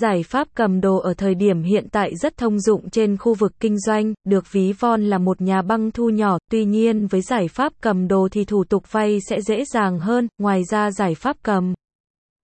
Giải pháp cầm đồ ở thời điểm hiện tại rất thông dụng trên khu vực kinh doanh, được ví von là một nhà băng thu nhỏ, tuy nhiên với giải pháp cầm đồ thì thủ tục vay sẽ dễ dàng hơn, ngoài ra giải pháp cầm